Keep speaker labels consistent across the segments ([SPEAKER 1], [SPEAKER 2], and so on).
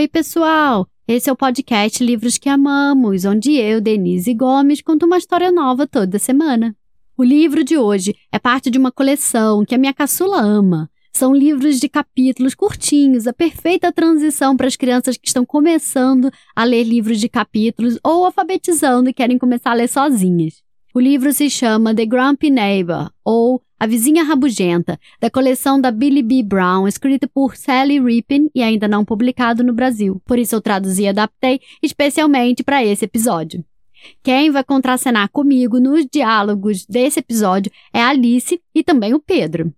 [SPEAKER 1] Oi, pessoal! Esse é o podcast Livros que Amamos, onde eu, Denise Gomes, conto uma história nova toda semana. O livro de hoje é parte de uma coleção que a minha caçula ama. São livros de capítulos curtinhos, a perfeita transição para as crianças que estão começando a ler livros de capítulos ou alfabetizando e querem começar a ler sozinhas. O livro se chama The Grumpy Neighbor, ou A Vizinha Rabugenta, da coleção da Billy B. Brown, escrita por Sally Rippin e ainda não publicado no Brasil. Por isso eu traduzi e adaptei especialmente para esse episódio. Quem vai contracenar comigo nos diálogos desse episódio é Alice e também o Pedro.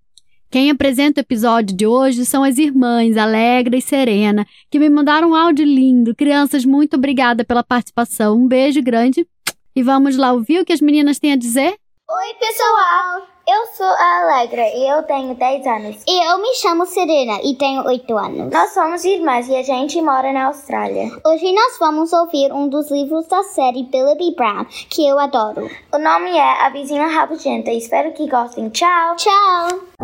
[SPEAKER 1] Quem apresenta o episódio de hoje são as irmãs Alegra e Serena, que me mandaram um áudio lindo. Crianças, muito obrigada pela participação. Um beijo grande e vamos lá ouvir o que as meninas têm a dizer?
[SPEAKER 2] Oi, pessoal! Eu sou a Alegra e eu tenho 10 anos.
[SPEAKER 3] E eu me chamo Serena e tenho 8 anos.
[SPEAKER 2] Nós somos irmãs e a gente mora na Austrália.
[SPEAKER 3] Hoje nós vamos ouvir um dos livros da série Billy. Brown, que eu adoro.
[SPEAKER 2] O nome é A Vizinha Rabugenta. Espero que gostem. Tchau!
[SPEAKER 3] Tchau!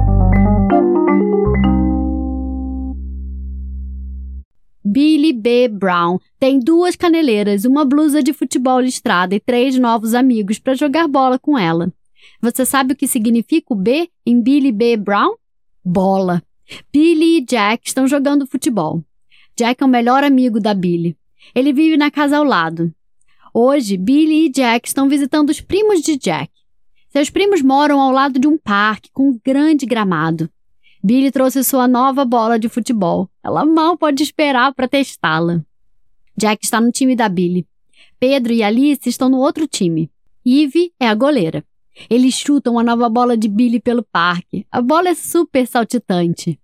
[SPEAKER 1] Billy B. Brown tem duas caneleiras, uma blusa de futebol listrada e três novos amigos para jogar bola com ela. Você sabe o que significa o B em Billy B. Brown? Bola. Billy e Jack estão jogando futebol. Jack é o melhor amigo da Billy. Ele vive na casa ao lado. Hoje, Billy e Jack estão visitando os primos de Jack. Seus primos moram ao lado de um parque com um grande gramado. Billy trouxe sua nova bola de futebol. Ela mal pode esperar para testá-la. Jack está no time da Billy. Pedro e Alice estão no outro time. Eve é a goleira. Eles chutam a nova bola de Billy pelo parque. A bola é super saltitante.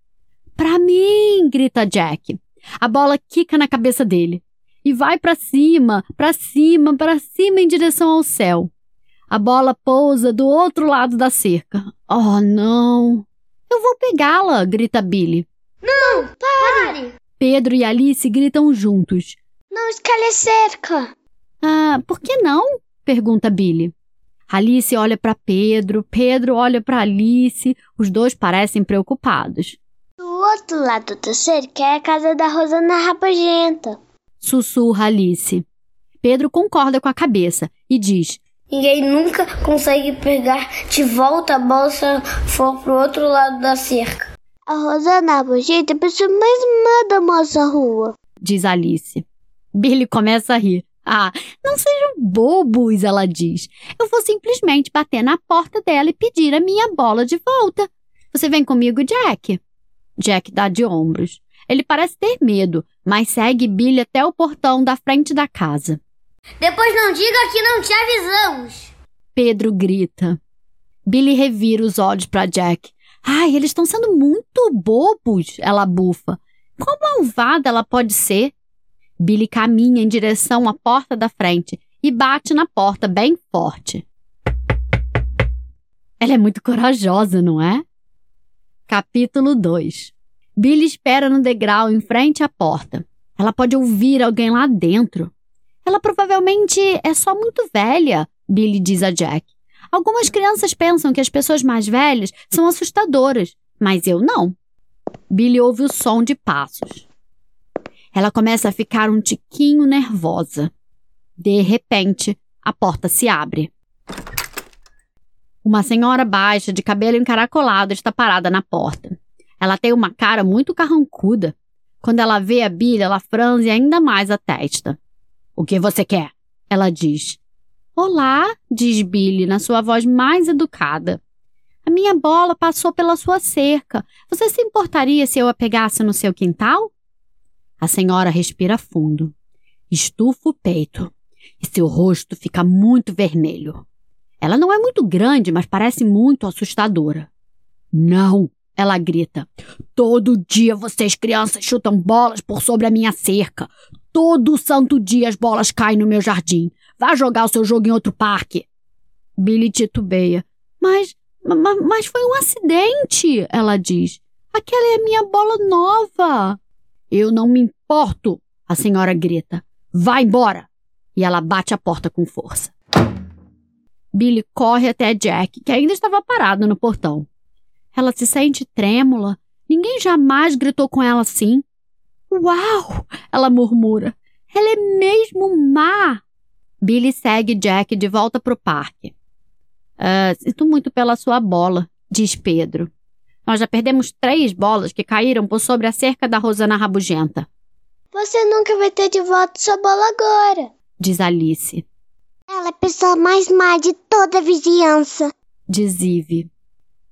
[SPEAKER 1] Pra mim! grita Jack. A bola quica na cabeça dele. E vai para cima, para cima, para cima em direção ao céu. A bola pousa do outro lado da cerca. Oh, não! Eu vou pegá-la, grita Billy.
[SPEAKER 2] Não, pare!
[SPEAKER 1] Pedro e Alice gritam juntos.
[SPEAKER 2] Não escalhe a cerca!
[SPEAKER 1] Ah, por que não? pergunta Billy. Alice olha para Pedro, Pedro olha para Alice, os dois parecem preocupados.
[SPEAKER 3] Do outro lado da cerca é a casa da Rosana Rabugenta.
[SPEAKER 1] Sussurra Alice. Pedro concorda com a cabeça e diz:
[SPEAKER 2] Ninguém nunca consegue pegar de volta a bola se for pro outro lado da cerca.
[SPEAKER 3] A Rosana Rabugenta é a pessoa mais má da nossa rua,
[SPEAKER 1] diz Alice. Billy começa a rir. Ah, não sejam bobos, ela diz. Eu vou simplesmente bater na porta dela e pedir a minha bola de volta. Você vem comigo, Jack? Jack dá de ombros. Ele parece ter medo, mas segue Billy até o portão da frente da casa.
[SPEAKER 2] Depois não diga que não te avisamos.
[SPEAKER 1] Pedro grita. Billy revira os olhos para Jack. Ai, eles estão sendo muito bobos, ela bufa. Quão malvada ela pode ser? Billy caminha em direção à porta da frente e bate na porta bem forte. Ela é muito corajosa, não é? Capítulo 2 Billy espera no degrau em frente à porta. Ela pode ouvir alguém lá dentro. Ela provavelmente é só muito velha, Billy diz a Jack. Algumas crianças pensam que as pessoas mais velhas são assustadoras, mas eu não. Billy ouve o som de passos. Ela começa a ficar um tiquinho nervosa. De repente, a porta se abre. Uma senhora baixa, de cabelo encaracolado, está parada na porta. Ela tem uma cara muito carrancuda. Quando ela vê a Billy, ela franze ainda mais a testa. O que você quer? Ela diz. Olá, diz Billy na sua voz mais educada. A minha bola passou pela sua cerca. Você se importaria se eu a pegasse no seu quintal? A senhora respira fundo. Estufa o peito e seu rosto fica muito vermelho. Ela não é muito grande, mas parece muito assustadora. Não, ela grita. Todo dia vocês crianças chutam bolas por sobre a minha cerca. Todo santo dia as bolas caem no meu jardim. Vá jogar o seu jogo em outro parque. Billy titubeia. Mas, mas, mas foi um acidente, ela diz. Aquela é a minha bola nova. Eu não me importo, a senhora grita. Vá embora! E ela bate a porta com força. Billy corre até Jack, que ainda estava parado no portão. Ela se sente trêmula. Ninguém jamais gritou com ela assim. Uau! Ela murmura. Ela é mesmo má! Billy segue Jack de volta para o parque. Uh, sinto muito pela sua bola, diz Pedro. Nós já perdemos três bolas que caíram por sobre a cerca da Rosana Rabugenta.
[SPEAKER 3] Você nunca vai ter de volta sua bola agora,
[SPEAKER 1] diz Alice.
[SPEAKER 3] Ela é a pessoa mais má de toda a vizinhança,
[SPEAKER 1] diz Ivy.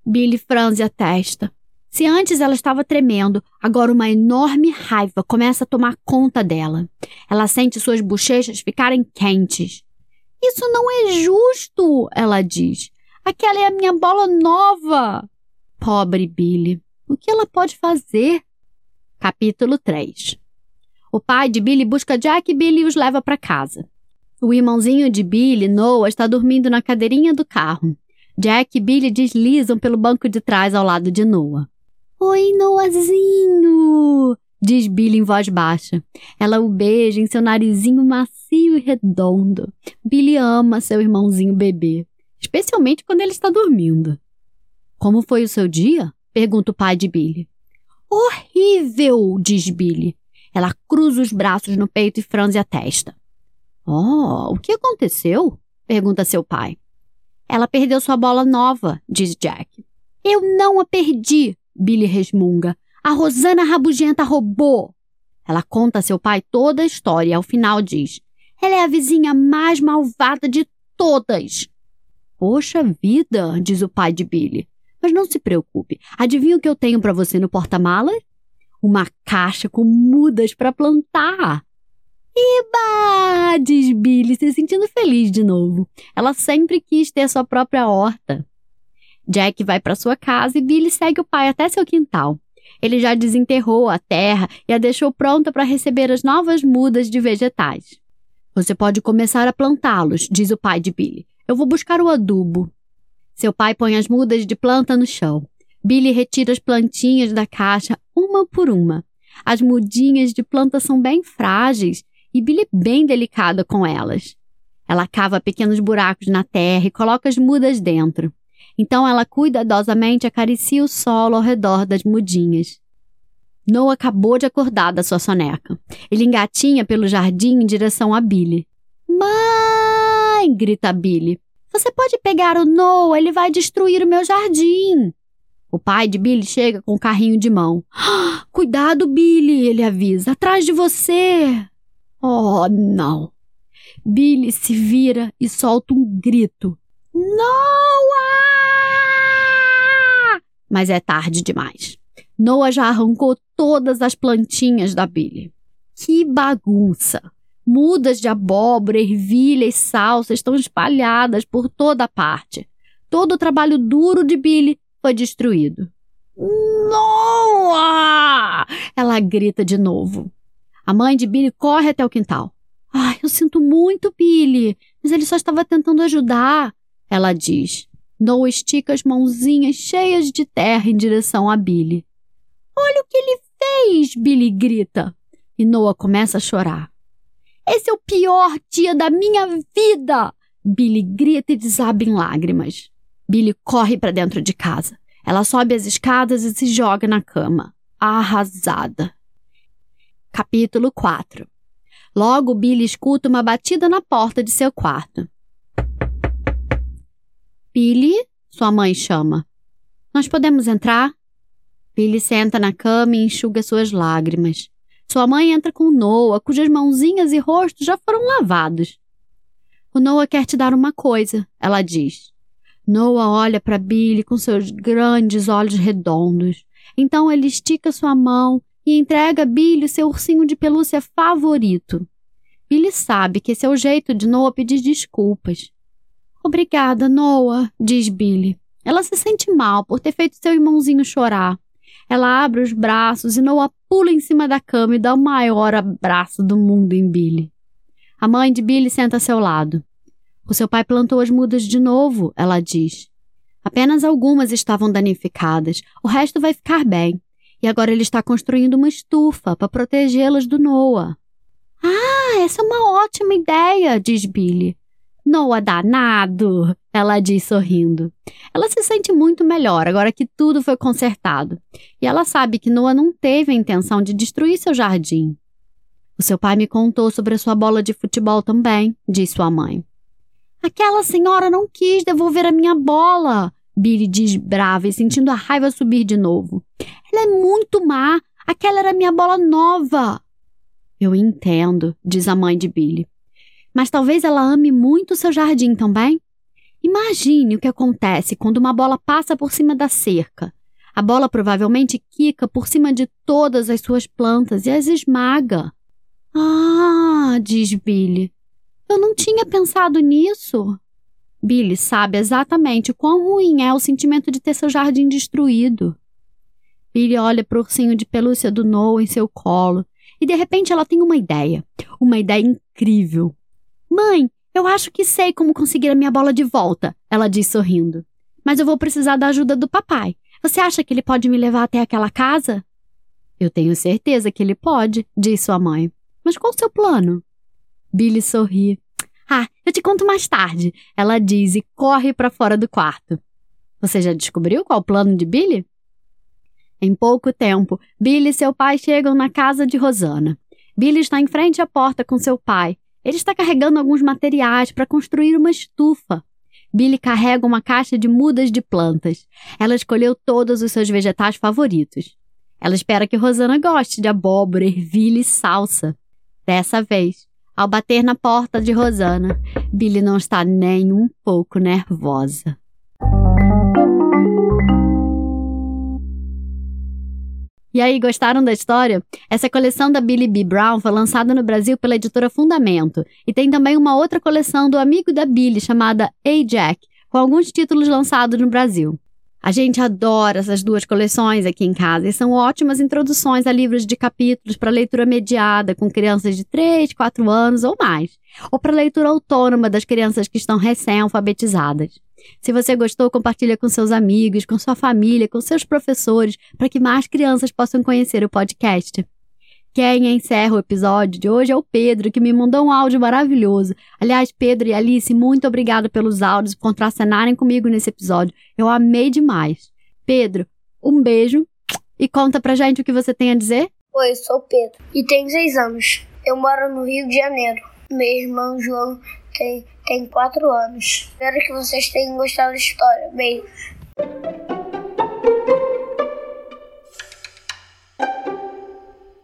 [SPEAKER 1] Billy franze a testa. Se antes ela estava tremendo, agora uma enorme raiva começa a tomar conta dela. Ela sente suas bochechas ficarem quentes. Isso não é justo, ela diz. Aquela é a minha bola nova. Pobre Billy. O que ela pode fazer? Capítulo 3 O pai de Billy busca Jack e Billy os leva para casa. O irmãozinho de Billy, Noah, está dormindo na cadeirinha do carro. Jack e Billy deslizam pelo banco de trás ao lado de Noah. Oi, Noahzinho! Diz Billy em voz baixa. Ela o beija em seu narizinho macio e redondo. Billy ama seu irmãozinho bebê, especialmente quando ele está dormindo. Como foi o seu dia? Pergunta o pai de Billy. Horrível, diz Billy. Ela cruza os braços no peito e franze a testa. Oh, o que aconteceu? Pergunta seu pai. Ela perdeu sua bola nova, diz Jack. Eu não a perdi, Billy resmunga. A Rosana Rabugenta roubou. Ela conta a seu pai toda a história e ao final diz: Ela é a vizinha mais malvada de todas. Poxa vida, diz o pai de Billy. Mas não se preocupe. Adivinha o que eu tenho para você no porta-malas? Uma caixa com mudas para plantar. Iba! diz Billy, se sentindo feliz de novo. Ela sempre quis ter sua própria horta. Jack vai para sua casa e Billy segue o pai até seu quintal. Ele já desenterrou a terra e a deixou pronta para receber as novas mudas de vegetais. Você pode começar a plantá-los, diz o pai de Billy. Eu vou buscar o adubo. Seu pai põe as mudas de planta no chão. Billy retira as plantinhas da caixa uma por uma. As mudinhas de planta são bem frágeis e Billy é bem delicada com elas. Ela cava pequenos buracos na terra e coloca as mudas dentro. Então ela cuidadosamente acaricia o solo ao redor das mudinhas. Noah acabou de acordar da sua soneca. Ele engatinha pelo jardim em direção a Billy. Mãe! grita Billy. Você pode pegar o Noah, ele vai destruir o meu jardim. O pai de Billy chega com o carrinho de mão. Ah, cuidado, Billy, ele avisa. Atrás de você. Oh, não. Billy se vira e solta um grito. Noah! Mas é tarde demais. Noah já arrancou todas as plantinhas da Billy. Que bagunça! Mudas de abóbora, ervilha e salsa estão espalhadas por toda parte. Todo o trabalho duro de Billy foi destruído. Noah! Ela grita de novo. A mãe de Billy corre até o quintal. Ai, eu sinto muito, Billy, mas ele só estava tentando ajudar. Ela diz. Noah estica as mãozinhas cheias de terra em direção a Billy. Olha o que ele fez! Billy grita. E Noah começa a chorar. Esse é o pior dia da minha vida! Billy grita e desaba em lágrimas. Billy corre para dentro de casa. Ela sobe as escadas e se joga na cama, arrasada. Capítulo 4 Logo Billy escuta uma batida na porta de seu quarto. Billy, sua mãe chama. Nós podemos entrar? Billy senta na cama e enxuga suas lágrimas. Sua mãe entra com Noah, cujas mãozinhas e rosto já foram lavados. O Noah quer te dar uma coisa, ela diz. Noah olha para Billy com seus grandes olhos redondos. Então ele estica sua mão e entrega a Billy seu ursinho de pelúcia favorito. Billy sabe que esse é o jeito de Noah pedir desculpas. Obrigada, Noah, diz Billy. Ela se sente mal por ter feito seu irmãozinho chorar. Ela abre os braços e Noah pula em cima da cama e dá o maior abraço do mundo em Billy. A mãe de Billy senta a seu lado. O seu pai plantou as mudas de novo, ela diz. Apenas algumas estavam danificadas, o resto vai ficar bem. E agora ele está construindo uma estufa para protegê-las do Noah. Ah, essa é uma ótima ideia, diz Billy. Noah danado, ela diz sorrindo. Ela se sente muito melhor agora que tudo foi consertado. E ela sabe que Noah não teve a intenção de destruir seu jardim. O seu pai me contou sobre a sua bola de futebol também, disse sua mãe. Aquela senhora não quis devolver a minha bola, Billy diz brava e sentindo a raiva subir de novo. Ela é muito má. Aquela era minha bola nova. Eu entendo, diz a mãe de Billy. Mas talvez ela ame muito seu jardim também? Imagine o que acontece quando uma bola passa por cima da cerca. A bola provavelmente quica por cima de todas as suas plantas e as esmaga. Ah, diz Billy. Eu não tinha pensado nisso. Billy sabe exatamente quão ruim é o sentimento de ter seu jardim destruído. Billy olha para o ursinho de pelúcia do Noah em seu colo e de repente ela tem uma ideia. Uma ideia incrível. Mãe, eu acho que sei como conseguir a minha bola de volta, ela diz sorrindo. Mas eu vou precisar da ajuda do papai. Você acha que ele pode me levar até aquela casa? Eu tenho certeza que ele pode, diz sua mãe. Mas qual o seu plano? Billy sorri. Ah, eu te conto mais tarde, ela diz e corre para fora do quarto. Você já descobriu qual o plano de Billy? Em pouco tempo, Billy e seu pai chegam na casa de Rosana. Billy está em frente à porta com seu pai. Ele está carregando alguns materiais para construir uma estufa. Billy carrega uma caixa de mudas de plantas. Ela escolheu todos os seus vegetais favoritos. Ela espera que Rosana goste de abóbora, ervilha e salsa. Dessa vez, ao bater na porta de Rosana, Billy não está nem um pouco nervosa. E aí, gostaram da história? Essa coleção da Billy B. Brown foi lançada no Brasil pela editora Fundamento. E tem também uma outra coleção do amigo da Billy, chamada A. Jack, com alguns títulos lançados no Brasil. A gente adora essas duas coleções aqui em casa e são ótimas introduções a livros de capítulos para leitura mediada com crianças de 3, 4 anos ou mais, ou para leitura autônoma das crianças que estão recém-alfabetizadas. Se você gostou, compartilha com seus amigos, com sua família, com seus professores, para que mais crianças possam conhecer o podcast. Quem encerra o episódio de hoje é o Pedro, que me mandou um áudio maravilhoso. Aliás, Pedro e Alice, muito obrigada pelos áudios, por contracenarem comigo nesse episódio. Eu amei demais. Pedro, um beijo e conta pra gente o que você tem a dizer.
[SPEAKER 2] Oi, sou o Pedro e tenho seis anos. Eu moro no Rio de Janeiro. Meu irmão João tem tem quatro anos. Espero que vocês tenham gostado da história. Beijo.